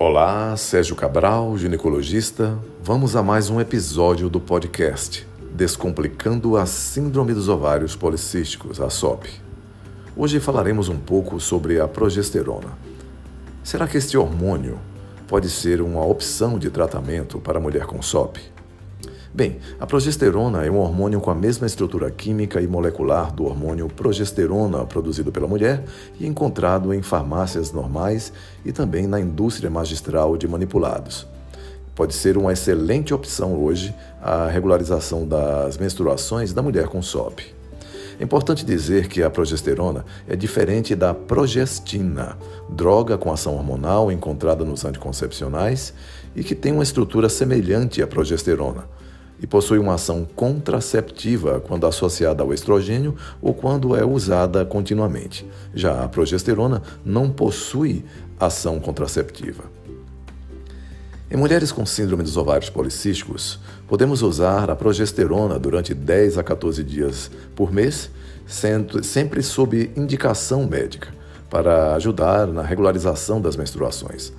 Olá, Sérgio Cabral, ginecologista. Vamos a mais um episódio do podcast Descomplicando a Síndrome dos Ovários Policísticos, a SOP. Hoje falaremos um pouco sobre a progesterona. Será que este hormônio pode ser uma opção de tratamento para a mulher com SOP? Bem, a progesterona é um hormônio com a mesma estrutura química e molecular do hormônio progesterona produzido pela mulher e encontrado em farmácias normais e também na indústria magistral de manipulados. Pode ser uma excelente opção hoje a regularização das menstruações da mulher com SOP. É importante dizer que a progesterona é diferente da progestina, droga com ação hormonal encontrada nos anticoncepcionais e que tem uma estrutura semelhante à progesterona e possui uma ação contraceptiva quando associada ao estrogênio ou quando é usada continuamente. Já a progesterona não possui ação contraceptiva. Em mulheres com síndrome dos ovários policísticos, podemos usar a progesterona durante 10 a 14 dias por mês, sempre sob indicação médica, para ajudar na regularização das menstruações.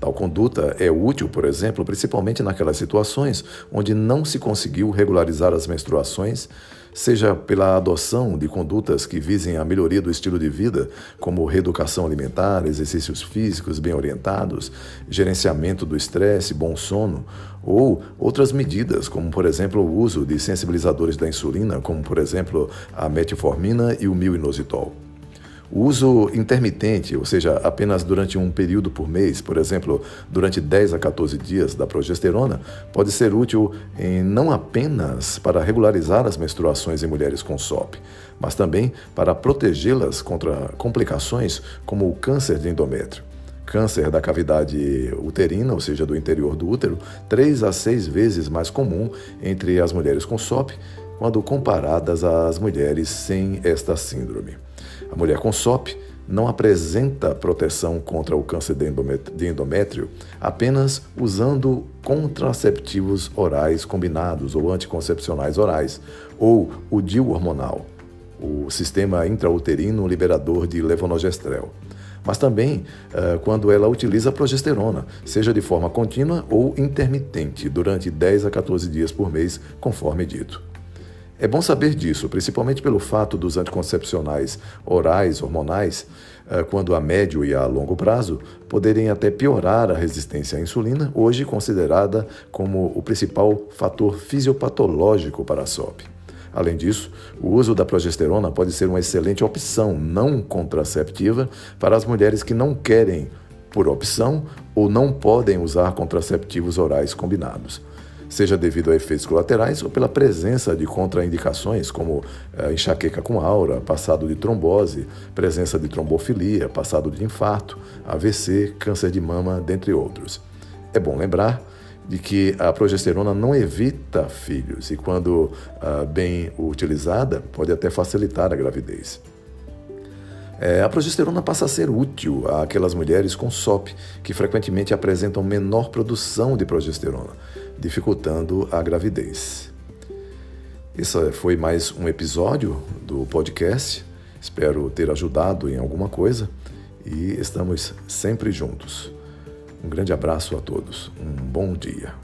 Tal conduta é útil, por exemplo, principalmente naquelas situações onde não se conseguiu regularizar as menstruações, seja pela adoção de condutas que visem a melhoria do estilo de vida, como reeducação alimentar, exercícios físicos bem orientados, gerenciamento do estresse, bom sono, ou outras medidas, como por exemplo o uso de sensibilizadores da insulina, como por exemplo a metformina e o milinositol. O uso intermitente, ou seja, apenas durante um período por mês, por exemplo, durante 10 a 14 dias da progesterona, pode ser útil em não apenas para regularizar as menstruações em mulheres com SOP, mas também para protegê-las contra complicações como o câncer de endométrio câncer da cavidade uterina, ou seja, do interior do útero, três a seis vezes mais comum entre as mulheres com SOP quando comparadas às mulheres sem esta síndrome. A mulher com SOP não apresenta proteção contra o câncer de endométrio apenas usando contraceptivos orais combinados ou anticoncepcionais orais, ou o DIU hormonal, o sistema intrauterino liberador de levonorgestrel. Mas também uh, quando ela utiliza progesterona, seja de forma contínua ou intermitente, durante 10 a 14 dias por mês, conforme dito. É bom saber disso, principalmente pelo fato dos anticoncepcionais orais, hormonais, eh, quando a médio e a longo prazo, poderem até piorar a resistência à insulina, hoje considerada como o principal fator fisiopatológico para a SOP. Além disso, o uso da progesterona pode ser uma excelente opção não contraceptiva para as mulheres que não querem, por opção, ou não podem usar contraceptivos orais combinados seja devido a efeitos colaterais ou pela presença de contraindicações, como eh, enxaqueca com aura, passado de trombose, presença de trombofilia, passado de infarto, AVC, câncer de mama, dentre outros. É bom lembrar de que a progesterona não evita filhos e, quando ah, bem utilizada, pode até facilitar a gravidez. É, a progesterona passa a ser útil àquelas mulheres com SOP, que frequentemente apresentam menor produção de progesterona, dificultando a gravidez. Esse foi mais um episódio do podcast. Espero ter ajudado em alguma coisa e estamos sempre juntos. Um grande abraço a todos. Um bom dia.